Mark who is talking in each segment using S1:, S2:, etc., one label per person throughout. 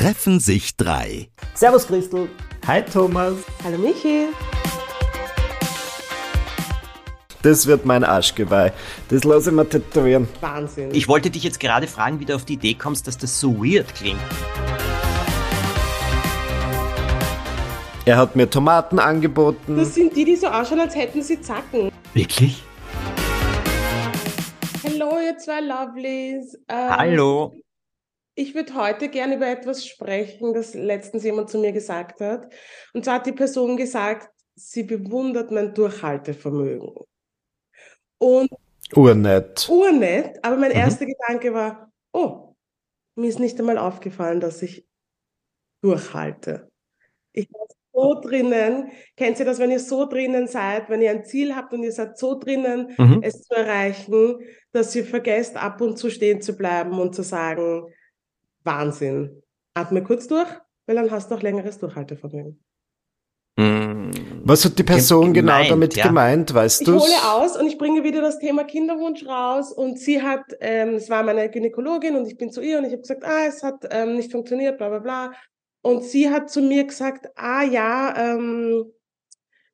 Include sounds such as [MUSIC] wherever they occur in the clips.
S1: treffen sich drei.
S2: Servus Christel.
S3: Hi Thomas.
S4: Hallo Michi.
S3: Das wird mein Arschgeweih. Das lasse ich mir tätowieren.
S4: Wahnsinn.
S2: Ich wollte dich jetzt gerade fragen, wie du auf die Idee kommst, dass das so weird klingt.
S3: Er hat mir Tomaten angeboten.
S4: Das sind die, die so ausschauen, als hätten sie Zacken.
S2: Wirklich?
S4: Hallo, ihr zwei Lovelies. Ähm,
S2: Hallo.
S4: Ich würde heute gerne über etwas sprechen, das letztens jemand zu mir gesagt hat. Und zwar hat die Person gesagt, sie bewundert mein Durchhaltevermögen. Und
S3: Urnett.
S4: urnett, aber mein
S3: Mhm.
S4: erster Gedanke war, oh, mir ist nicht einmal aufgefallen, dass ich durchhalte. Ich war so drinnen. Kennt ihr das, wenn ihr so drinnen seid, wenn ihr ein Ziel habt und ihr seid so drinnen,
S2: Mhm.
S4: es zu erreichen, dass ihr vergesst, ab und zu stehen zu bleiben und zu sagen, Wahnsinn. Atme kurz durch, weil dann hast du auch längeres Durchhaltevermögen.
S2: Mm.
S3: Was hat die Person genau
S2: Gemeint,
S3: damit
S2: ja.
S3: gemeint, weißt
S4: Ich
S3: du?
S4: hole aus und ich bringe wieder das Thema Kinderwunsch raus und sie hat, ähm, es war meine Gynäkologin und ich bin zu ihr und ich habe gesagt, ah, es hat ähm, nicht funktioniert, bla bla bla. Und sie hat zu mir gesagt, ah ja, ähm,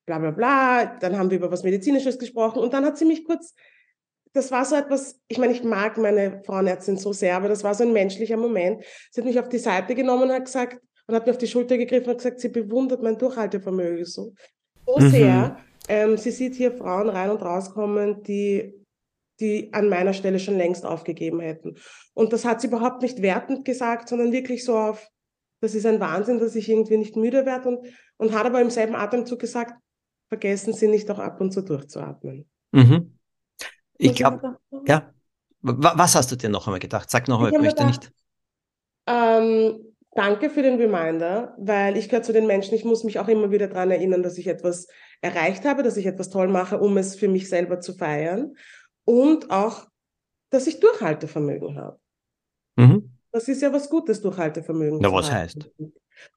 S4: bla bla bla. Dann haben wir über was Medizinisches gesprochen und dann hat sie mich kurz, das war so etwas, ich meine, ich mag meine Frauenärztin so sehr, aber das war so ein menschlicher Moment. Sie hat mich auf die Seite genommen und hat gesagt, und hat mir auf die Schulter gegriffen und gesagt, sie bewundert mein Durchhaltevermögen so, so
S3: Mhm.
S4: sehr. Ähm, sie sieht hier Frauen rein und rauskommen, die, die an meiner Stelle schon längst aufgegeben hätten. Und das hat sie überhaupt nicht wertend gesagt, sondern wirklich so auf, das ist ein Wahnsinn, dass ich irgendwie nicht müde werde und, und hat aber im selben Atemzug gesagt, vergessen Sie nicht auch ab und zu durchzuatmen.
S2: Mhm. Ich
S4: ich
S2: glaube,
S4: gedacht,
S2: ja. Wa- Was hast du dir noch einmal gedacht? Sag noch einmal,
S4: Ich mir
S2: möchte nicht.
S4: Ähm, danke für den Reminder, weil ich gehöre zu den Menschen, ich muss mich auch immer wieder daran erinnern, dass ich etwas erreicht habe, dass ich etwas toll mache, um es für mich selber zu feiern und auch, dass ich Durchhaltevermögen habe.
S2: Mhm.
S4: Das ist ja was Gutes, Durchhaltevermögen
S2: Na, was
S4: haben.
S2: heißt?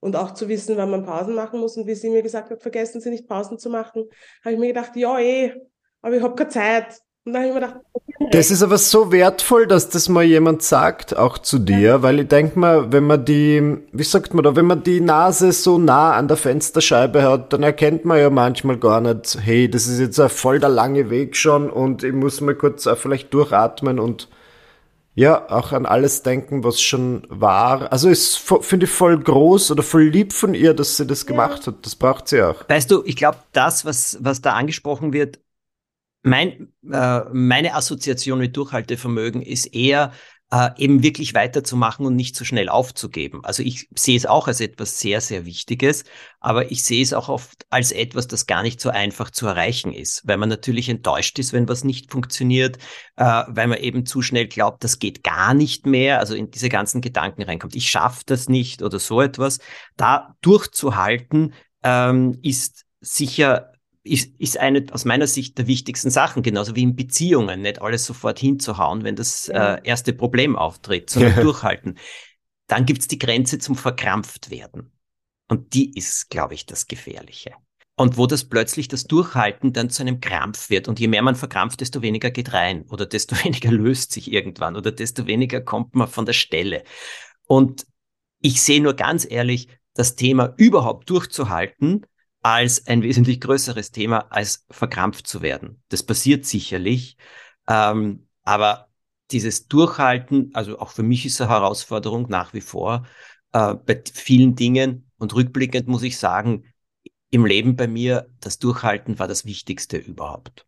S4: Und auch zu wissen, wann man Pausen machen muss. Und wie sie mir gesagt hat, vergessen Sie nicht Pausen zu machen, habe ich mir gedacht, ja eh, aber ich habe keine Zeit. Und dann habe ich mir gedacht, okay,
S3: Das ist aber so wertvoll, dass das mal jemand sagt, auch zu dir, weil ich denke mal, wenn man die, wie sagt man da, wenn man die Nase so nah an der Fensterscheibe hat, dann erkennt man ja manchmal gar nicht, hey, das ist jetzt ein voll der lange Weg schon und ich muss mal kurz auch vielleicht durchatmen und ja, auch an alles denken, was schon war. Also ist, vo- finde ich voll groß oder voll lieb von ihr, dass sie das gemacht hat. Das braucht sie auch.
S2: Weißt du, ich glaube, das, was, was da angesprochen wird, mein, äh, meine Assoziation mit Durchhaltevermögen ist eher, äh, eben wirklich weiterzumachen und nicht so schnell aufzugeben. Also ich sehe es auch als etwas sehr, sehr Wichtiges, aber ich sehe es auch oft als etwas, das gar nicht so einfach zu erreichen ist, weil man natürlich enttäuscht ist, wenn was nicht funktioniert, äh, weil man eben zu schnell glaubt, das geht gar nicht mehr, also in diese ganzen Gedanken reinkommt, ich schaffe das nicht oder so etwas. Da durchzuhalten ähm, ist sicher ist, ist eine aus meiner Sicht der wichtigsten Sachen, genauso wie in Beziehungen, nicht alles sofort hinzuhauen, wenn das
S4: Ja.
S2: äh, erste Problem auftritt, [LAUGHS] sondern durchhalten. Dann gibt's die Grenze zum verkrampft werden. Und die ist, glaube ich, das Gefährliche. Und wo das plötzlich das Durchhalten dann zu einem Krampf wird. Und je mehr man verkrampft, desto weniger geht rein oder desto [LAUGHS] weniger löst sich irgendwann oder desto weniger kommt man von der Stelle. Und ich sehe nur ganz ehrlich das Thema überhaupt durchzuhalten als ein wesentlich größeres Thema, als verkrampft zu werden. Das passiert sicherlich, ähm, aber dieses Durchhalten, also auch für mich ist eine Herausforderung nach wie vor äh, bei vielen Dingen und rückblickend muss ich sagen, im Leben bei mir, das Durchhalten war das Wichtigste überhaupt.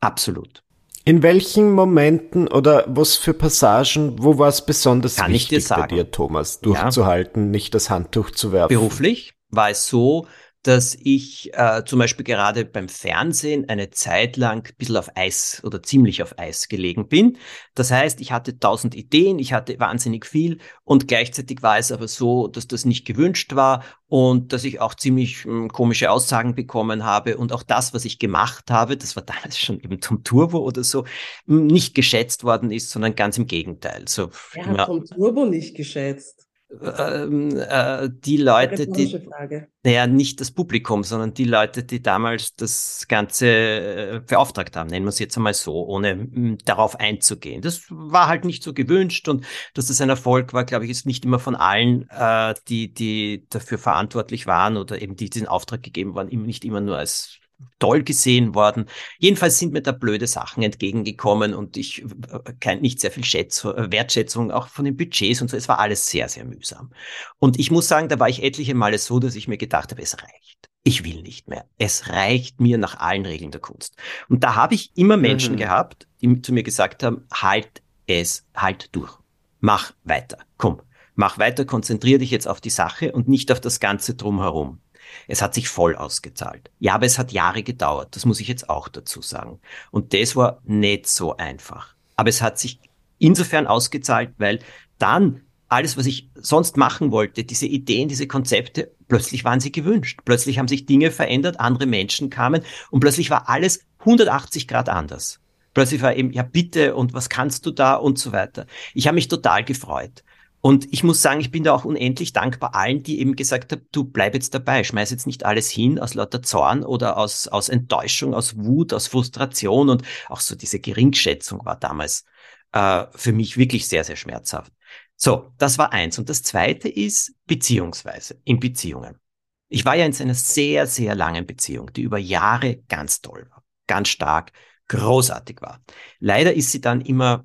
S2: Absolut.
S3: In welchen Momenten oder was für Passagen, wo war es besonders
S2: Kann ich dir
S3: wichtig bei dir, Thomas, durchzuhalten, nicht das Handtuch zu werfen?
S2: Beruflich war es so, dass ich äh, zum Beispiel gerade beim Fernsehen eine Zeit lang ein bisschen auf Eis oder ziemlich auf Eis gelegen bin. Das heißt, ich hatte tausend Ideen, ich hatte wahnsinnig viel und gleichzeitig war es aber so, dass das nicht gewünscht war und dass ich auch ziemlich mh, komische Aussagen bekommen habe und auch das, was ich gemacht habe, das war [LAUGHS] damals schon eben Tom Turbo oder so, mh, nicht geschätzt worden ist, sondern ganz im Gegenteil. So,
S4: hat
S2: ja,
S4: vom Turbo nicht geschätzt.
S2: Ähm, äh, die Leute, die,
S4: Frage.
S2: naja, nicht das Publikum, sondern die Leute, die damals das Ganze äh, beauftragt haben, nennen wir es jetzt einmal so, ohne m, darauf einzugehen. Das war halt nicht so gewünscht und dass das ein Erfolg war, glaube ich, ist nicht immer von allen, äh, die, die dafür verantwortlich waren oder eben die diesen Auftrag gegeben waren, nicht immer nur als toll gesehen worden. Jedenfalls sind mir da blöde Sachen entgegengekommen und ich äh, kein, nicht sehr viel Schätz, äh, Wertschätzung auch von den Budgets und so. Es war alles sehr, sehr mühsam. Und ich muss sagen, da war ich etliche Male so, dass ich mir gedacht habe, es reicht. Ich will nicht mehr. Es reicht mir nach allen Regeln der Kunst. Und da habe ich immer Menschen mhm. gehabt, die zu mir gesagt haben, halt es, halt durch. Mach weiter. Komm, mach weiter, konzentrier dich jetzt auf die Sache und nicht auf das Ganze drumherum. Es hat sich voll ausgezahlt. Ja, aber es hat Jahre gedauert. Das muss ich jetzt auch dazu sagen. Und das war nicht so einfach. Aber es hat sich insofern ausgezahlt, weil dann alles, was ich sonst machen wollte, diese Ideen, diese Konzepte, plötzlich waren sie gewünscht. Plötzlich haben sich Dinge verändert, andere Menschen kamen und plötzlich war alles 180 Grad anders. Plötzlich war eben, ja bitte und was kannst du da und so weiter. Ich habe mich total gefreut. Und ich muss sagen, ich bin da auch unendlich dankbar allen, die eben gesagt haben, du bleib jetzt dabei, schmeiß jetzt nicht alles hin aus lauter Zorn oder aus, aus Enttäuschung, aus Wut, aus Frustration und auch so diese Geringschätzung war damals äh, für mich wirklich sehr, sehr schmerzhaft. So, das war eins. Und das zweite ist beziehungsweise in Beziehungen. Ich war ja in einer sehr, sehr langen Beziehung, die über Jahre ganz toll war, ganz stark, großartig war. Leider ist sie dann immer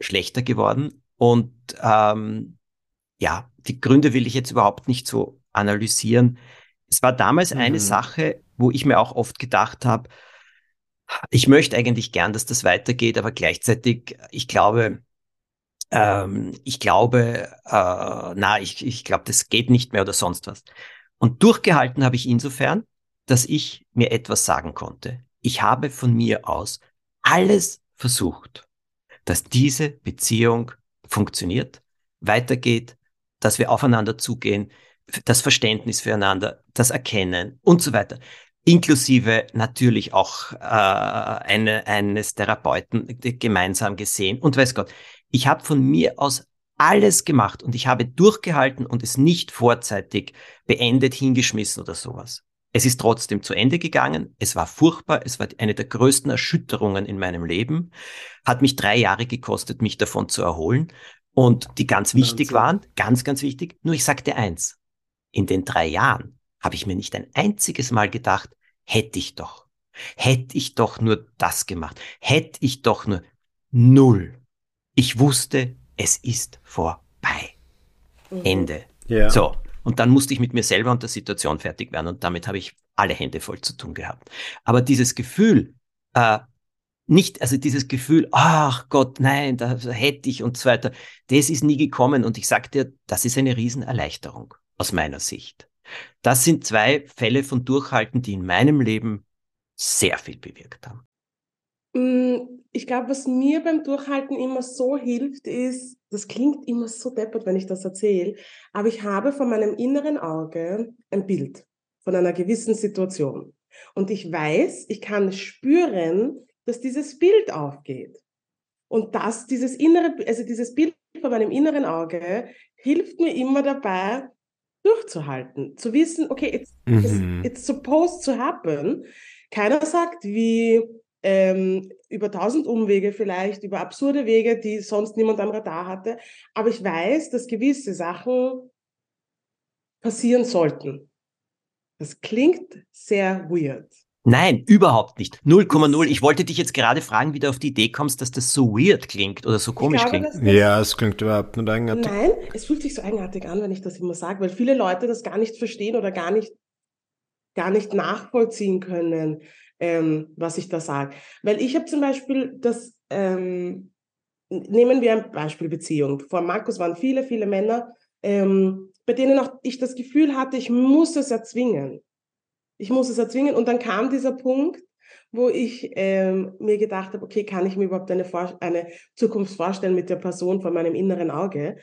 S2: schlechter geworden und ähm, ja, die Gründe will ich jetzt überhaupt nicht so analysieren. Es war damals mhm. eine Sache, wo ich mir auch oft gedacht habe, ich möchte eigentlich gern, dass das weitergeht, aber gleichzeitig, ich glaube, ähm, ich glaube, äh, na, ich, ich glaube, das geht nicht mehr oder sonst was. Und durchgehalten habe ich insofern, dass ich mir etwas sagen konnte. Ich habe von mir aus alles versucht, dass diese Beziehung funktioniert, weitergeht, dass wir aufeinander zugehen, das Verständnis füreinander, das Erkennen und so weiter. Inklusive natürlich auch äh, eine, eines Therapeuten gemeinsam gesehen und weiß Gott. Ich habe von mir aus alles gemacht und ich habe durchgehalten und es nicht vorzeitig beendet, hingeschmissen oder sowas. Es ist trotzdem zu Ende gegangen. Es war furchtbar. Es war eine der größten Erschütterungen in meinem Leben. Hat mich drei Jahre gekostet, mich davon zu erholen. Und die ganz wichtig waren, ganz, ganz wichtig. Nur ich sagte eins. In den drei Jahren habe ich mir nicht ein einziges Mal gedacht, hätte ich doch. Hätte ich doch nur das gemacht. Hätte ich doch nur null. Ich wusste, es ist vorbei. Mhm. Ende. Ja. So. Und dann musste ich mit mir selber und der Situation fertig werden und damit habe ich alle Hände voll zu tun gehabt. Aber dieses Gefühl, äh, nicht, also dieses Gefühl, ach Gott, nein, da hätte ich und so weiter, das ist nie gekommen und ich sag dir, das ist eine Riesenerleichterung aus meiner Sicht. Das sind zwei Fälle von Durchhalten, die in meinem Leben sehr viel bewirkt haben.
S4: Mm, ich glaube, was mir beim Durchhalten immer so hilft, ist, das klingt immer so deppert, wenn ich das erzähle, aber ich habe vor meinem inneren Auge ein Bild von einer gewissen Situation. Und ich weiß, ich kann spüren, dass dieses Bild aufgeht. Und dass dieses innere, also dieses Bild von meinem inneren Auge hilft mir immer dabei, durchzuhalten, zu wissen, okay, it's, mhm. it's, it's supposed to happen. Keiner sagt, wie ähm, über tausend Umwege vielleicht, über absurde Wege, die sonst niemand am Radar hatte. Aber ich weiß, dass gewisse Sachen passieren sollten. Das klingt sehr weird.
S2: Nein, überhaupt nicht. 0,0. Ich wollte dich jetzt gerade fragen, wie du auf die Idee kommst, dass das so weird klingt oder so komisch glaube, klingt.
S3: ja, es klingt überhaupt nicht eigenartig.
S4: Nein, es fühlt sich so eigenartig an, wenn ich das immer sage, weil viele Leute das gar nicht verstehen oder gar nicht, gar nicht nachvollziehen können ähm, was ich da sage. Weil ich habe zum Beispiel das, ähm, nehmen wir ein Beispiel Beziehung. Vor Markus waren viele, viele Männer, ähm, bei denen auch ich das Gefühl hatte, ich muss es erzwingen. Ich muss es erzwingen. Und dann kam dieser Punkt, wo ich ähm, mir gedacht habe, okay, kann ich mir überhaupt eine, Vor eine Zukunft vorstellen mit der Person vor meinem inneren Auge?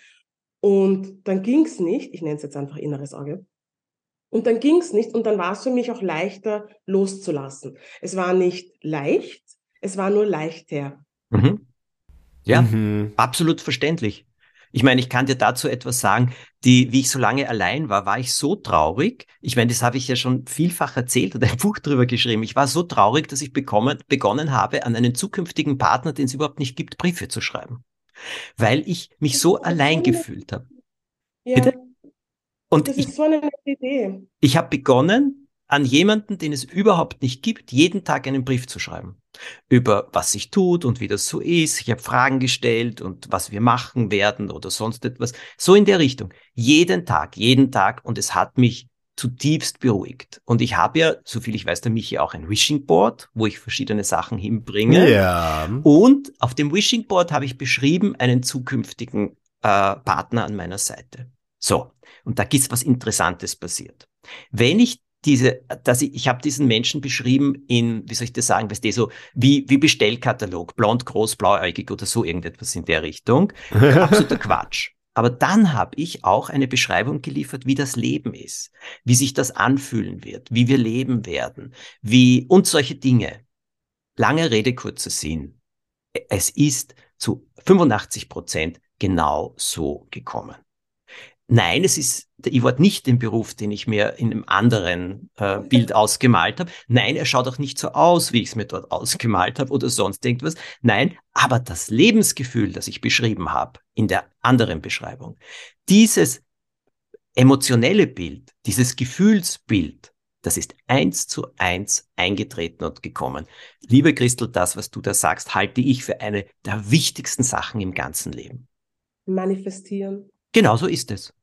S4: Und dann ging es nicht, ich nenne es jetzt einfach inneres Auge, und dann ging es nicht und dann war es für mich auch leichter loszulassen. Es war nicht leicht, es war nur leichter.
S2: Mhm. Ja, mhm. absolut verständlich. Ich meine, ich kann dir dazu etwas sagen, die, wie ich so lange allein war, war ich so traurig. Ich meine, das habe ich ja schon vielfach erzählt und ein Buch drüber geschrieben. Ich war so traurig, dass ich bekommen, begonnen habe, an einen zukünftigen Partner, den es überhaupt nicht gibt, Briefe zu schreiben. Weil ich mich so allein gefühlt habe.
S4: Ja.
S2: Und
S4: Das
S2: ich,
S4: ist so eine nette Idee.
S2: ich habe begonnen, an jemanden, den es überhaupt nicht gibt, jeden Tag einen Brief zu schreiben. Über was sich tut und wie das so ist. Ich habe Fragen gestellt und was wir machen werden oder sonst etwas. So in der Richtung. Jeden Tag, jeden Tag. Und es hat mich zutiefst beruhigt. Und ich habe ja, soviel ich weiß, der Michi auch ein Wishing Board, wo ich verschiedene Sachen hinbringe.
S3: Ja.
S2: Und auf dem Wishing Board habe ich beschrieben einen zukünftigen äh, Partner an meiner Seite. So, und da ist was Interessantes passiert. Wenn ich diese, dass ich, ich habe diesen Menschen beschrieben in, wie soll ich das sagen, weißt du, so wie, wie Bestellkatalog, blond, groß, blauäugig oder so irgendetwas in der Richtung. [LAUGHS] Absoluter Quatsch. Aber dann habe ich auch eine Beschreibung geliefert, wie das Leben ist, wie sich das anfühlen wird, wie wir leben werden, wie und solche Dinge. Lange Rede, kurzer Sinn. Es ist zu 85 Prozent genau so gekommen. Nein, es ist, ich war nicht den Beruf, den ich mir in einem anderen äh, Bild ausgemalt habe. Nein, er schaut auch nicht so aus, wie ich es mir dort ausgemalt habe oder sonst irgendwas. Nein, aber das Lebensgefühl, das ich beschrieben habe in der anderen Beschreibung, dieses emotionelle Bild, dieses Gefühlsbild, das ist eins zu eins eingetreten und gekommen. Liebe Christel, das, was du da sagst, halte ich für eine der wichtigsten Sachen im ganzen Leben.
S4: Manifestieren.
S2: Genau so ist es.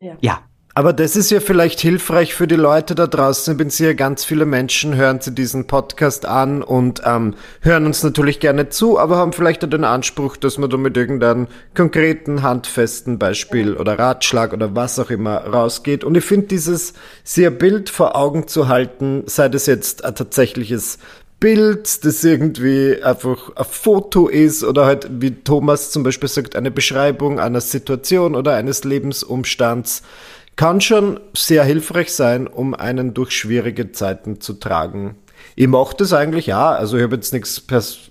S4: Ja.
S2: Ja,
S3: Aber das ist ja vielleicht hilfreich für die Leute da draußen. Ich bin sicher, ganz viele Menschen hören sich diesen Podcast an und ähm, hören uns natürlich gerne zu, aber haben vielleicht auch den Anspruch, dass man da mit irgendeinem konkreten, handfesten Beispiel oder Ratschlag oder was auch immer rausgeht. Und ich finde dieses sehr Bild vor Augen zu halten, sei das jetzt ein tatsächliches Bild, das irgendwie einfach ein Foto ist oder halt, wie Thomas zum Beispiel sagt, eine Beschreibung einer Situation oder eines Lebensumstands, kann schon sehr hilfreich sein, um einen durch schwierige Zeiten zu tragen. Ich mache das eigentlich ja. Also ich habe jetzt nichts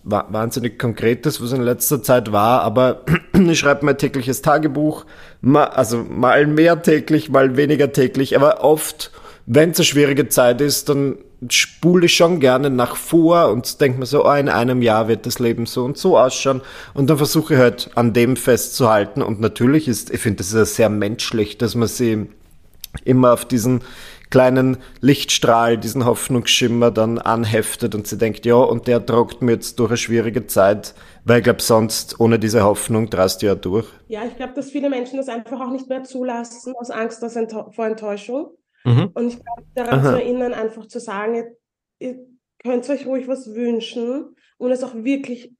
S3: wahnsinnig Konkretes, was in letzter Zeit war, aber [CLEARS THROAT] ich schreibe mein tägliches Tagebuch, ma, also mal mehr täglich, mal weniger täglich, aber oft, wenn es eine schwierige Zeit ist, dann spule schon gerne nach vor und denke mir so, oh, in einem Jahr wird das Leben so und so ausschauen und dann versuche ich halt an dem festzuhalten und natürlich ist, ich finde das ist sehr menschlich, dass man sie immer auf diesen kleinen Lichtstrahl, diesen Hoffnungsschimmer dann anheftet und sie denkt, ja, und der tragt mir jetzt durch eine schwierige Zeit, weil ich glaube, sonst ohne diese Hoffnung drast du ja durch.
S4: Ja, ich glaube, dass viele Menschen das einfach auch nicht mehr zulassen, aus Angst vor Enttäuschung.
S2: Mhm.
S4: Und ich glaube, daran
S3: Aha.
S4: zu erinnern, einfach zu sagen, ihr, ihr könnt euch ruhig was wünschen und es auch wirklich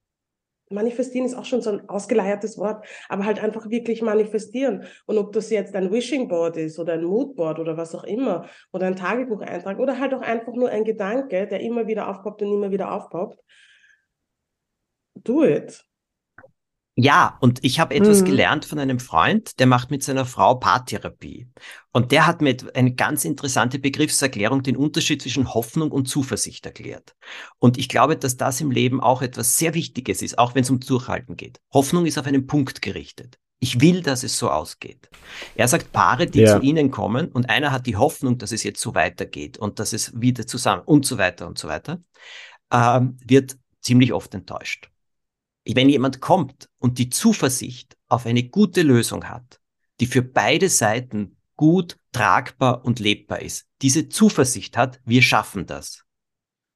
S4: manifestieren ist auch schon so ein ausgeleiertes Wort, aber halt einfach wirklich manifestieren. Und ob das jetzt ein Wishing Board ist oder ein Moodboard oder was auch immer oder ein Tagebucheintrag oder halt auch einfach nur ein Gedanke, der immer wieder aufpoppt und immer wieder aufpoppt. Do it.
S2: Ja, und ich habe etwas
S3: Mhm.
S2: gelernt von einem Freund, der macht mit seiner Frau Paartherapie. Und der hat mir eine ganz interessante Begriffserklärung, den Unterschied zwischen Hoffnung und Zuversicht erklärt. Und ich glaube, dass das im Leben auch etwas sehr Wichtiges ist, auch wenn es um Durchhalten geht. Hoffnung ist auf einen Punkt gerichtet. Ich will, dass es so ausgeht. Er sagt, Paare, die
S3: Ja.
S2: zu ihnen kommen und einer hat die Hoffnung, dass es jetzt so weitergeht und dass es wieder zusammen und so weiter und so weiter, ähm, wird ziemlich oft enttäuscht wenn jemand kommt und die Zuversicht auf eine gute Lösung hat, die für beide Seiten gut, tragbar und lebbar ist, diese Zuversicht hat, wir schaffen das,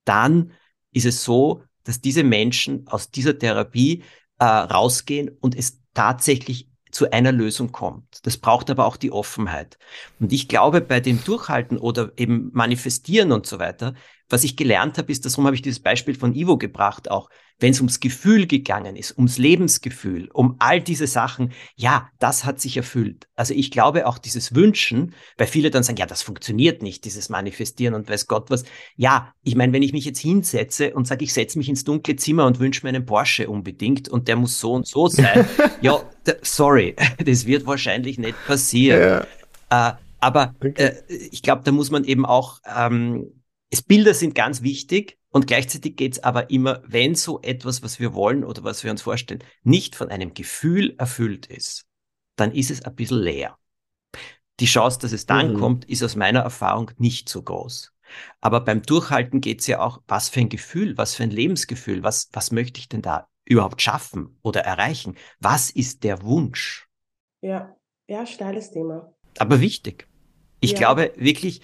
S2: dann ist es so, dass diese Menschen aus dieser Therapie äh, rausgehen und es tatsächlich zu einer Lösung kommt. Das braucht aber auch die Offenheit. Und ich glaube, bei dem Durchhalten oder eben Manifestieren und so weiter, was ich gelernt habe, ist, darum habe ich dieses Beispiel von Ivo gebracht, auch wenn es ums Gefühl gegangen ist, ums Lebensgefühl, um all diese Sachen, ja, das hat sich erfüllt. Also ich glaube auch dieses Wünschen, weil viele dann sagen, ja, das funktioniert nicht, dieses Manifestieren und weiß Gott was. Ja, ich meine, wenn ich mich jetzt hinsetze und sage, ich setze mich ins dunkle Zimmer und wünsche mir einen Porsche unbedingt und der muss so und so sein, [LAUGHS] ja, sorry, [LAUGHS] das wird wahrscheinlich nicht passieren. Ja. Äh, aber okay. äh, ich glaube, da muss man eben auch, ähm, es Bilder sind ganz wichtig und gleichzeitig geht es aber immer, wenn so etwas, was wir wollen oder was wir uns vorstellen, nicht von einem Gefühl erfüllt ist, dann ist es ein bisschen leer. Die Chance, dass es dann mhm. kommt, ist aus meiner Erfahrung nicht so groß. Aber beim Durchhalten geht es ja auch, was für ein Gefühl, was für ein Lebensgefühl, was, was möchte ich denn da überhaupt schaffen oder erreichen? Was ist der Wunsch?
S4: Ja, ja, steiles Thema.
S2: Aber wichtig. Ich ja. glaube wirklich,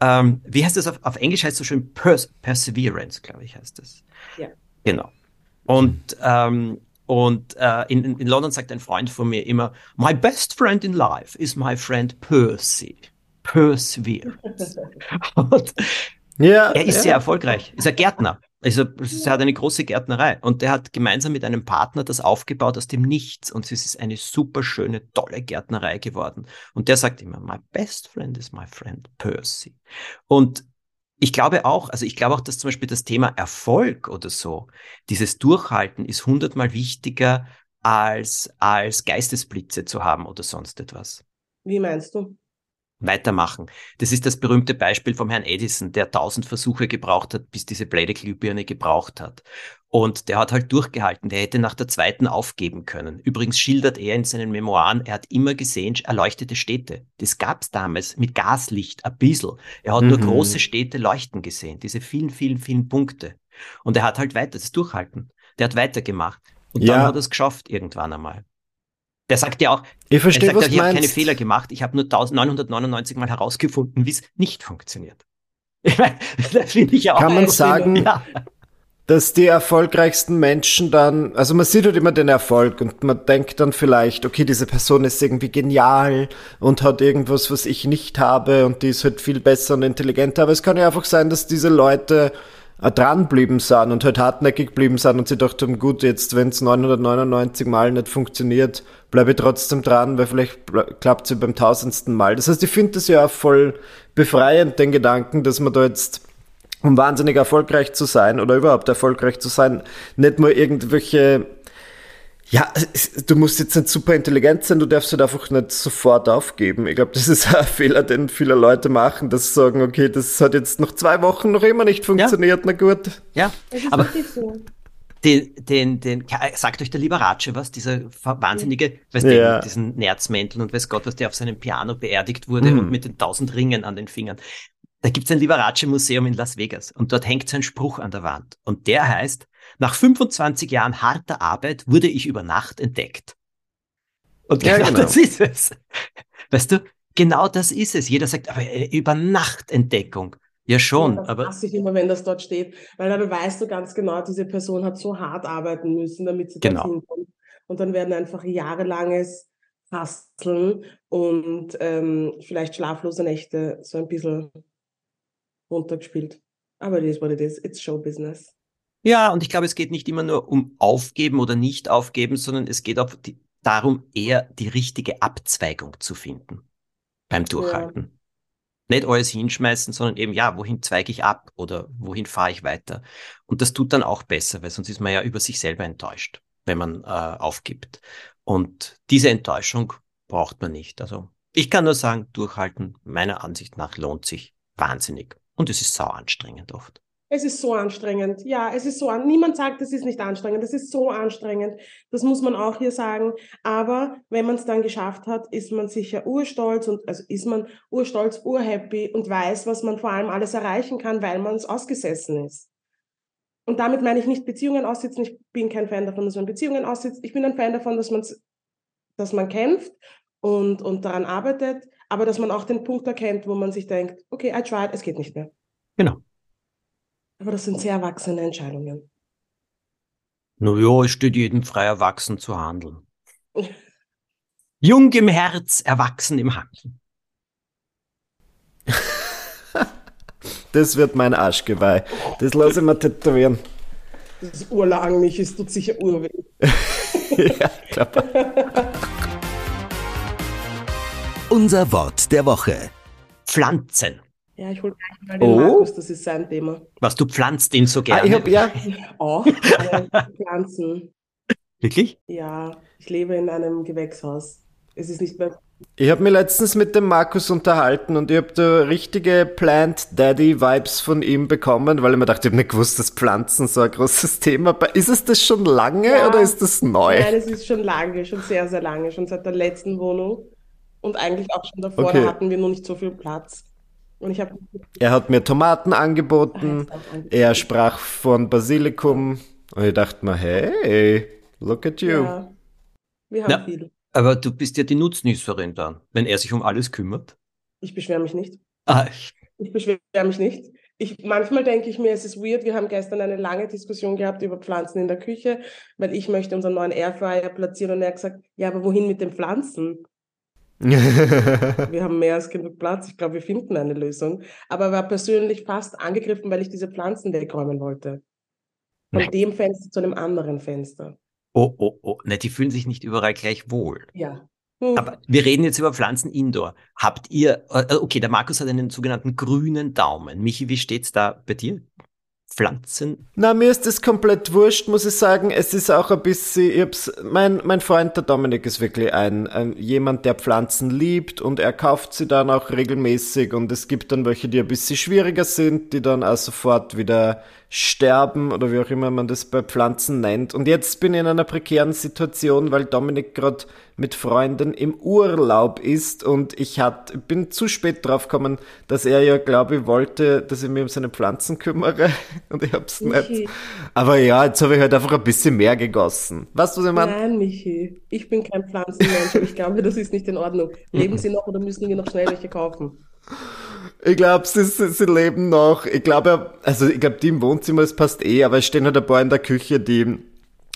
S2: ähm, wie heißt das auf, auf Englisch heißt es so schön Pers Perseverance, glaube ich, heißt das.
S4: Ja.
S2: Genau. Und ähm, und äh, in, in London sagt ein Freund von mir immer, my best friend in life is my friend Percy. Perseverance. [LAUGHS] und ja, er ist ja. sehr erfolgreich. Ist ein Gärtner. Also er hat eine große Gärtnerei und der hat gemeinsam mit einem Partner das aufgebaut aus dem Nichts und es ist eine super schöne, tolle Gärtnerei geworden. Und der sagt immer, my best friend is my friend Percy. Und ich glaube auch, also ich glaube auch, dass zum Beispiel das Thema Erfolg oder so, dieses Durchhalten ist hundertmal wichtiger als, als Geistesblitze zu haben oder sonst etwas.
S4: Wie meinst du?
S2: Weitermachen. Das ist das berühmte Beispiel vom Herrn Edison, der tausend Versuche gebraucht hat, bis diese Blädeglühbirne gebraucht hat. Und der hat halt durchgehalten. Der hätte nach der zweiten aufgeben können. Übrigens schildert er in seinen Memoiren, er hat immer gesehen, erleuchtete Städte. Das gab's damals mit Gaslicht, ein bisschen. Er hat mhm. nur große Städte leuchten gesehen. Diese vielen, vielen, vielen Punkte. Und er hat halt weiter, das Durchhalten. Der hat weitergemacht. Und ja. dann hat er es geschafft irgendwann einmal. Der sagt ja auch,
S3: ich verstehe,
S2: er sagt
S3: was
S2: ja, ich habe keine Fehler gemacht, ich habe nur 1999 mal herausgefunden, wie es nicht funktioniert. [LAUGHS]
S3: Ich meine, das finde ich ja auch. Kann man sagen, ja. dass die erfolgreichsten Menschen dann, also man sieht halt immer den Erfolg und man denkt dann vielleicht, okay, diese Person ist irgendwie genial und hat irgendwas, was ich nicht habe und die ist halt viel besser und intelligenter, aber es kann ja einfach sein, dass diese Leute äh, dranbleiben sind und halt hartnäckig geblieben sind und sie dachten, gut, jetzt, wenn es 999 Mal nicht funktioniert, bleibe ich trotzdem dran, weil vielleicht klappt es beim tausendsten Mal. Das heißt, ich finde das ja auch voll befreiend, den Gedanken, dass man da jetzt um wahnsinnig erfolgreich zu sein oder überhaupt erfolgreich zu sein, nicht nur irgendwelche ja, du musst jetzt nicht super intelligent sein, du darfst halt einfach nicht sofort aufgeben. Ich glaube, das ist [LAUGHS] ein Fehler, den viele Leute machen, dass sie sagen, okay, das hat jetzt noch zwei Wochen noch immer nicht funktioniert, ja. na gut.
S2: Ja, aber den, den, den, sagt euch der Liberace was, dieser wahnsinnige, weißt ja. du, diesen Nerzmäntel und weiß Gott, was der auf seinem Piano beerdigt wurde mhm. und mit den tausend Ringen an den Fingern. Da gibt's ein Liberace-Museum in Las Vegas und dort hängt sein Spruch an der Wand. Und der heißt, nach 25 Jahren harter Arbeit wurde ich über Nacht entdeckt. Und genau, ja, genau. das ist es. Weißt du, genau das ist es. Jeder sagt, aber äh, über Nachtentdeckung. Ja, schon. Ja,
S4: aber hasse ich immer, wenn das dort steht, weil dann weißt du ganz genau, diese Person hat so hart arbeiten müssen, damit sie genau. dorthin kommt. Und dann werden einfach jahrelanges Hasteln und ähm, vielleicht schlaflose Nächte so ein bisschen runtergespielt. Aber it is what it is. It's show business.
S2: Ja, und ich glaube, es geht nicht immer nur um Aufgeben oder nicht aufgeben, sondern es geht auch die, darum, eher die richtige Abzweigung zu finden beim Durchhalten. Ja. Nicht alles hinschmeißen, sondern eben, ja, wohin zweige ich ab oder wohin fahre ich weiter? Und das tut dann auch besser, weil sonst ist man ja über sich selber enttäuscht, wenn man äh, aufgibt. Und diese Enttäuschung braucht man nicht. Also ich kann nur sagen, durchhalten, meiner Ansicht nach, lohnt sich wahnsinnig. Und es ist sau anstrengend oft.
S4: Es ist so anstrengend. Ja, es ist so an. Niemand sagt, es ist nicht anstrengend. Es ist so anstrengend. Das muss man auch hier sagen. Aber wenn man es dann geschafft hat, ist man sicher urstolz und also ist man urstolz, urhappy und weiß, was man vor allem alles erreichen kann, weil man es ausgesessen ist. Und damit meine ich nicht Beziehungen aussitzen. Ich bin kein Fan davon, dass man Beziehungen aussitzt. Ich bin ein Fan davon, dass man dass man kämpft und, und daran arbeitet, aber dass man auch den Punkt erkennt, wo man sich denkt, okay, I tried, es geht nicht mehr.
S2: Genau.
S4: Aber das sind sehr erwachsene Entscheidungen.
S2: Na ja, es steht jedem frei, erwachsen zu handeln. [LAUGHS] Jung im Herz, erwachsen im Handeln. [LAUGHS]
S3: das wird mein Arschgeweih. Das lasse ich mir tätowieren.
S4: Das ist urlang nicht, es tut sicher urweh. [LAUGHS]
S1: ja, ich glaube. Unser Wort der Woche.
S2: Pflanzen.
S4: Ja, ich hole gleich mal den oh. Markus, das ist sein Thema.
S2: Was, du pflanzt ihn so gerne? Ah,
S3: ich hab, ja.
S4: Auch, [LAUGHS] äh, Pflanzen.
S2: Wirklich?
S4: Ja, ich lebe in einem Gewächshaus. Es ist nicht mehr.
S3: Ich habe mich letztens mit dem Markus unterhalten und ich habe da richtige Plant Daddy Vibes von ihm bekommen, weil ich mir dachte, ich habe nicht gewusst, dass Pflanzen so ein großes Thema ist. es das schon lange ja. oder ist das neu?
S4: Nein, es ist schon lange, schon sehr, sehr lange, schon seit der letzten Wohnung und eigentlich auch schon davor, okay. da hatten wir noch nicht so viel Platz. Und ich habe
S3: er hat mir Tomaten angeboten, Ach, er sprach von Basilikum und ich dachte mir, hey, look at you. Ja,
S2: wir haben ja. viel. Aber du bist ja die Nutznießerin dann, wenn er sich um alles kümmert.
S4: Ich beschwere mich nicht. Ah. Ich beschwere mich nicht. Ich, manchmal denke ich mir, es ist weird. Wir haben gestern eine lange Diskussion gehabt über Pflanzen in der Küche, weil ich möchte unseren neuen Airfryer platzieren und er hat gesagt, ja, aber wohin mit den Pflanzen? [LAUGHS] wir haben mehr als genug Platz. Ich glaube, wir finden eine Lösung. Aber er war persönlich fast angegriffen, weil ich diese Pflanzen wegräumen wollte. Von Nein. dem Fenster zu einem anderen Fenster.
S2: Oh, oh, oh. Ne, die fühlen sich nicht überall gleich wohl.
S4: Ja.
S2: Hm. Aber wir reden jetzt über Pflanzen indoor. Habt ihr, äh, okay, der Markus hat einen sogenannten grünen Daumen. Michi, wie steht's da bei dir? Pflanzen?
S3: Na, mir ist das komplett wurscht, muss ich sagen. Es ist auch ein bisschen, ich hab's, mein, mein Freund, der Dominik, ist wirklich ein, ein, jemand, der Pflanzen liebt und er kauft sie dann auch regelmäßig und es gibt dann welche, die ein bisschen schwieriger sind, die dann auch sofort wieder sterben oder wie auch immer man das bei Pflanzen nennt. Und jetzt bin ich in einer prekären Situation, weil Dominik gerade mit Freunden im Urlaub ist und ich hat, bin zu spät drauf gekommen, dass er ja, glaube ich, wollte, dass ich mich um seine Pflanzen kümmere [LAUGHS] und ich hab's Michi. nicht. Aber ja, jetzt habe ich halt einfach ein bisschen mehr gegossen. Weißt du, was ich meine?
S4: Nein, Michi, ich bin kein Pflanzenmensch und ich glaube, das ist nicht in Ordnung. Leben [LAUGHS] Sie noch oder müssen wir noch schnell welche kaufen?
S3: Ich glaube, sie, sie, leben noch. Ich glaube, also ich glaube, die im Wohnzimmer, das passt eh, aber es stehen halt ein paar in der Küche, die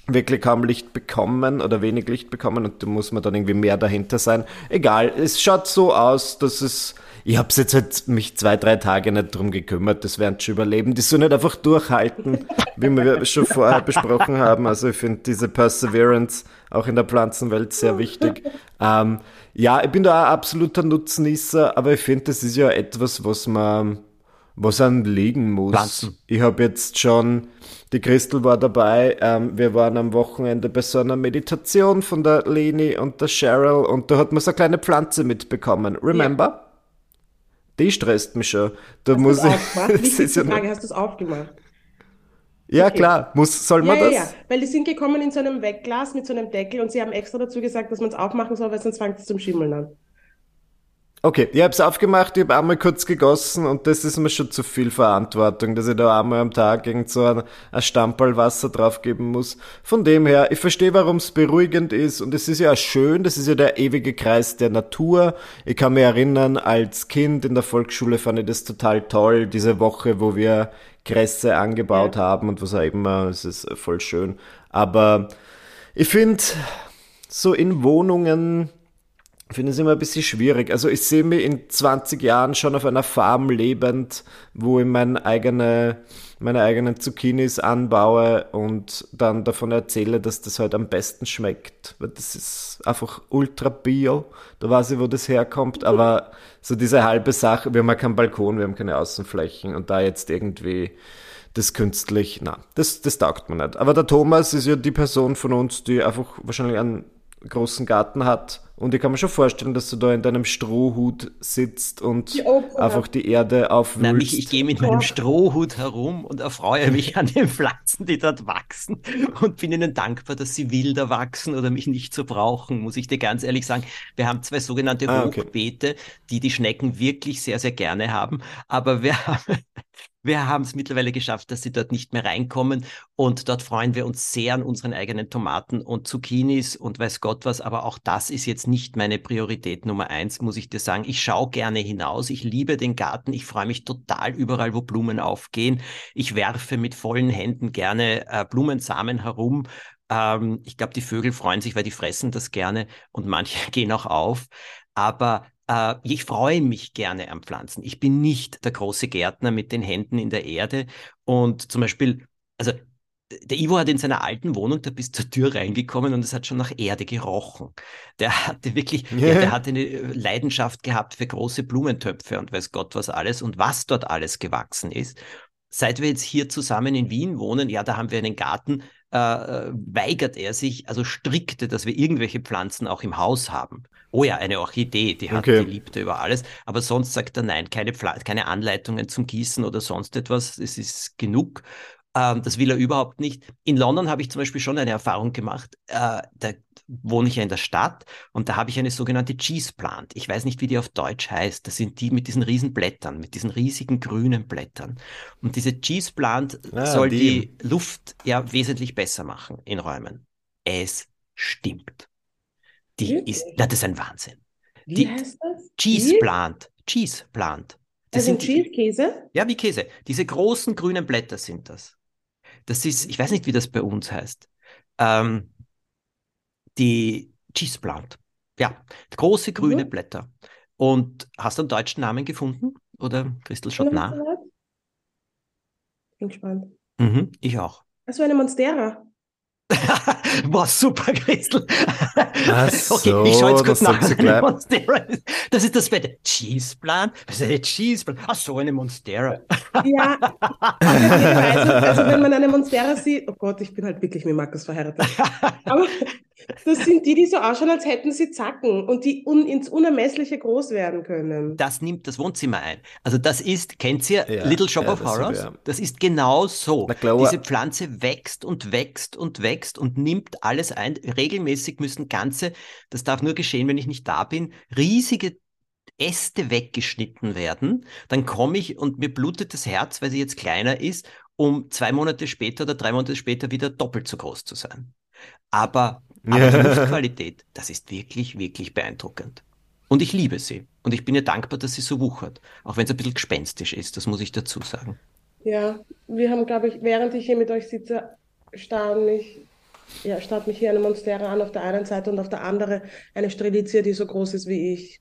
S3: wirklich kaum Licht bekommen oder wenig Licht bekommen und da muss man dann irgendwie mehr dahinter sein. Egal, es schaut so aus, dass es. Ich habe jetzt halt mich zwei, drei Tage nicht drum gekümmert, das werden schon überleben. Die sollen nicht einfach durchhalten, wie wir schon vorher besprochen haben. Also ich finde diese Perseverance auch in der Pflanzenwelt sehr wichtig. Ähm, ja, ich bin da ein absoluter Nutznießer, aber ich finde, das ist ja etwas, was man was an liegen muss. Pflanzen. Ich habe jetzt schon, die Christel war dabei, ähm, wir waren am Wochenende bei so einer Meditation von der Leni und der Cheryl und da hat man so eine kleine Pflanze mitbekommen. Remember? Die stresst mich schon. Da hast muss ich. [LAUGHS]
S4: Ist ja Frage, hast du es aufgemacht?
S3: Ja, okay. klar. Muss, soll man ja, das? Ja, ja,
S4: weil die sind gekommen in so einem Wegglas mit so einem Deckel und sie haben extra dazu gesagt, dass man es aufmachen soll, weil sonst fängt es zum Schimmeln an.
S3: Okay, ich habe es aufgemacht, ich habe einmal kurz gegossen und das ist mir schon zu viel Verantwortung, dass ich da einmal am Tag irgend so ein, ein Stamperl Wasser draufgeben muss. Von dem her, ich verstehe, warum es beruhigend ist und es ist ja schön, das ist ja der ewige Kreis der Natur. Ich kann mich erinnern, als Kind in der Volksschule fand ich das total toll, diese Woche, wo wir Grässe angebaut ja. haben und was auch immer, es ist voll schön. Aber ich finde, so in Wohnungen, finde es immer ein bisschen schwierig. Also ich sehe mich in 20 Jahren schon auf einer Farm lebend, wo ich meine eigene, meine eigenen Zucchinis anbaue und dann davon erzähle, dass das halt am besten schmeckt. Weil das ist einfach ultra bio. Da weiß ich, wo das herkommt. Aber so diese halbe Sache, wir haben ja keinen Balkon, wir haben keine Außenflächen und da jetzt irgendwie das künstlich, na, das, das taugt mir nicht. Aber der Thomas ist ja die Person von uns, die einfach wahrscheinlich einen großen Garten hat. Und ich kann mir schon vorstellen, dass du da in deinem Strohhut sitzt und die einfach die Erde aufwühlst.
S2: Nein, ich, ich gehe mit meinem Strohhut herum und erfreue mich an den Pflanzen, die dort wachsen und bin ihnen dankbar, dass sie wilder wachsen oder mich nicht so brauchen, muss ich dir ganz ehrlich sagen. Wir haben zwei sogenannte ah, okay. Hochbeete, die die Schnecken wirklich sehr, sehr gerne haben, aber wir haben wir haben es mittlerweile geschafft, dass sie dort nicht mehr reinkommen und dort freuen wir uns sehr an unseren eigenen Tomaten und Zucchinis und weiß Gott was, aber auch das ist jetzt nicht meine Priorität Nummer eins, muss ich dir sagen. Ich schaue gerne hinaus, ich liebe den Garten, ich freue mich total überall, wo Blumen aufgehen. Ich werfe mit vollen Händen gerne äh, Blumensamen herum. Ähm, ich glaube, die Vögel freuen sich, weil die fressen das gerne und manche [LAUGHS] gehen auch auf. Aber äh, ich freue mich gerne an Pflanzen. Ich bin nicht der große Gärtner mit den Händen in der Erde und zum Beispiel, also der Ivo hat in seiner alten Wohnung da bis zur Tür reingekommen und es hat schon nach Erde gerochen. Der hatte wirklich, [LAUGHS] yeah. der, der hatte eine Leidenschaft gehabt für große Blumentöpfe und weiß Gott was alles und was dort alles gewachsen ist. Seit wir jetzt hier zusammen in Wien wohnen, ja, da haben wir einen Garten, äh, weigert er sich, also strikte, dass wir irgendwelche Pflanzen auch im Haus haben. Oh ja, eine Orchidee, die hat,
S3: Okay.
S2: die liebt er über alles. Aber sonst sagt er nein, keine, Pfla keine Anleitungen zum Gießen oder sonst etwas. Es ist genug. Ähm, das will er überhaupt nicht. In London habe ich zum Beispiel schon eine Erfahrung gemacht. Äh, da wohne ich ja in der Stadt und da habe ich eine sogenannte Cheese Plant. Ich weiß nicht, wie die auf Deutsch heißt. Das sind die mit diesen riesen Blättern, mit diesen riesigen grünen Blättern. Und diese Cheese Plant
S3: Ah,
S2: soll
S3: die.
S2: die Luft ja wesentlich besser machen in Räumen. Es stimmt. Die
S4: Wirklich?
S2: ist, na, das ist ein Wahnsinn.
S4: Wie
S2: Die-
S4: heißt das?
S2: Cheese
S4: Wie?
S2: Plant. Cheese Plant. Das
S4: Also
S2: sind die,
S4: Cheese-Käse?
S2: ja, wie Käse. Diese großen grünen Blätter sind das. Das ist, ich weiß nicht, wie das bei uns heißt. Ähm, die Cheese Plant. Ja, große grüne
S4: Mhm.
S2: Blätter. Und hast du einen deutschen Namen gefunden? Oder Christel schaut nach?
S4: Bin gespannt.
S2: Mhm, ich auch.
S4: Also eine Monstera. [LAUGHS]
S2: Boah, super, Christel.
S3: Ach [LAUGHS]
S2: okay,
S3: so,
S2: ich schaue jetzt kurz
S3: das
S2: nach. [LAUGHS] Monstera. Das ist das Bett. Cheese Plan? Was ist eine Cheese Plan? Ach so, eine Monstera.
S4: Ja, also, also wenn man eine Monstera sieht, oh Gott, ich bin halt wirklich mit Markus verheiratet. Aber das sind die, die so ausschauen, als hätten sie Zacken und die un ins Unermessliche groß werden können.
S2: Das nimmt das Wohnzimmer ein. Also das ist, kennt ihr
S3: Ja,
S2: Little Shop
S3: ja,
S2: of Horrors? Das ist genau so. Diese Pflanze wächst und wächst und wächst und nimmt alles ein. Regelmäßig müssen ganze, das darf nur geschehen, wenn ich nicht da bin, riesige Äste weggeschnitten werden. Dann komme ich und mir blutet das Herz, weil sie jetzt kleiner ist, um zwei Monate später oder drei Monate später wieder doppelt so groß zu sein. Aber, aber die [LAUGHS]
S3: Ja.
S2: Luftqualität, das ist wirklich, wirklich beeindruckend. Und ich liebe sie. Und ich bin ihr dankbar, dass sie so wuchert. Auch wenn es ein bisschen gespenstisch ist, das muss ich dazu sagen.
S4: Ja, wir haben, glaube ich, während ich hier mit euch sitze, starren mich, ja, starrt mich hier eine Monstera an auf der einen Seite und auf der anderen eine Strelitzia, die so groß ist wie ich.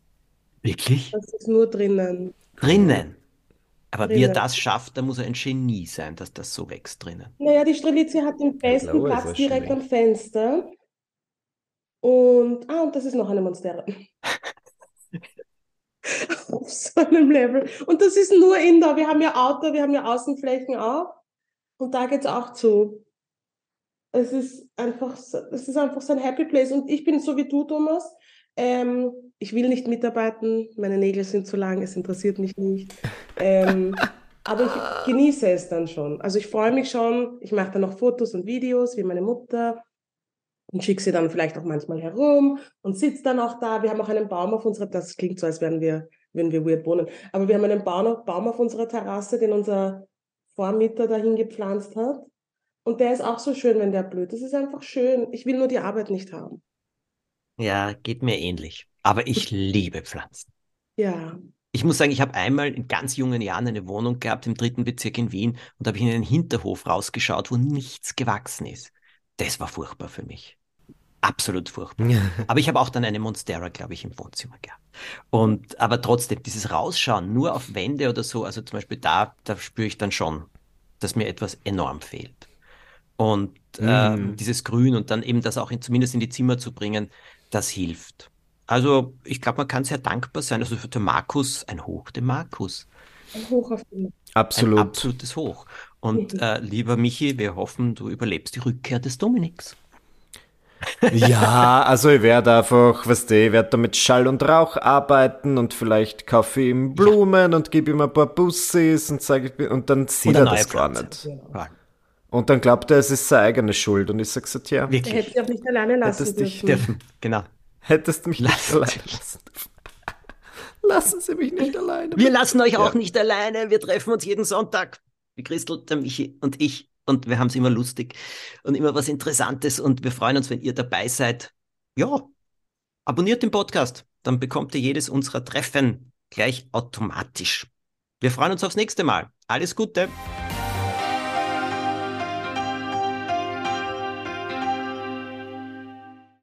S2: Wirklich?
S4: Das ist nur drinnen.
S2: Drinnen. Aber wie er
S4: Drinnen.
S2: das schafft, da muss er ein Genie sein, dass das so wächst drinnen.
S4: Naja, die Strelitzia hat den besten
S3: glaube, es
S4: Platz direkt am Fenster. Und, ah, und das ist noch eine Monstera. [LAUGHS] Auf so einem Level. Und das ist nur indoor. Wir haben ja Outdoor, wir haben ja Außenflächen auch. Und da geht's auch zu. Es ist einfach, so- es ist einfach so ein Happy Place. Und ich bin so wie du, Thomas. Ähm, ich will nicht mitarbeiten. Meine Nägel sind zu lang. Es interessiert mich nicht. Ähm, [LAUGHS] aber ich genieße es dann schon. Also ich freue mich schon. Ich mache dann noch Fotos und Videos wie meine Mutter und schicke sie dann vielleicht auch manchmal herum und sitze dann auch da. Wir haben auch einen Baum auf unserer, das klingt so, als wären wir, würden wir weird wohnen, aber wir haben einen Baum auf unserer Terrasse, den unser Vormieter dahin gepflanzt hat. Und der ist auch so schön, wenn der blüht. Das ist einfach schön. Ich will nur die Arbeit nicht haben.
S2: Ja, geht mir ähnlich. Aber ich liebe Pflanzen.
S4: Ja.
S2: Ich muss sagen, ich habe einmal in ganz jungen Jahren eine Wohnung gehabt im dritten Bezirk in Wien und habe in einen Hinterhof rausgeschaut, wo nichts gewachsen ist. Das war furchtbar für mich. Absolut furchtbar. [LAUGHS] Aber ich habe auch dann eine Monstera, glaube ich, im Wohnzimmer gehabt. Und aber trotzdem, dieses Rausschauen nur auf Wände oder so, also zum Beispiel da, da spüre ich dann schon, dass mir etwas enorm fehlt. Und ähm,
S3: Mhm.
S2: dieses Grün und dann eben das auch in, zumindest in die Zimmer zu bringen, das hilft. Also ich glaube, man kann sehr dankbar sein. Also für den Markus, ein Hoch dem Markus.
S4: Ein Hoch auf den.
S2: Ein
S3: Absolut.
S2: absolutes Hoch. Und
S4: Mhm.
S2: äh, lieber Michi, wir hoffen, du überlebst die Rückkehr des Dominiks.
S3: Ja, also ich werde einfach, weißt du, ich werde da mit Schall und Rauch arbeiten und vielleicht kaufe ich ihm Blumen und gebe ihm ein paar Bussis und sage, ich bin- und dann sieht
S2: Und
S3: er das gar
S2: Pflanze.
S3: nicht.
S2: Ja,
S3: Und dann glaubt er, es ist seine eigene Schuld. Und ich sag so, tja,
S4: Er hätte
S2: wirklich.
S4: sie auch nicht alleine lassen
S3: Hättest dich
S4: dürfen.
S2: Dürfen, genau.
S3: hättest du mich
S2: Lass
S3: nicht alleine lassen dürfen. Lassen Sie mich nicht alleine.
S2: Wir lassen euch auch
S3: Ja.
S2: nicht alleine. Wir treffen uns jeden Sonntag. Die Christel, der Michi und ich. Und wir haben es immer lustig und immer was Interessantes. Und wir freuen uns, wenn ihr dabei seid. Ja, abonniert den Podcast. Dann bekommt ihr jedes unserer Treffen gleich automatisch. Wir freuen uns aufs nächste Mal. Alles Gute.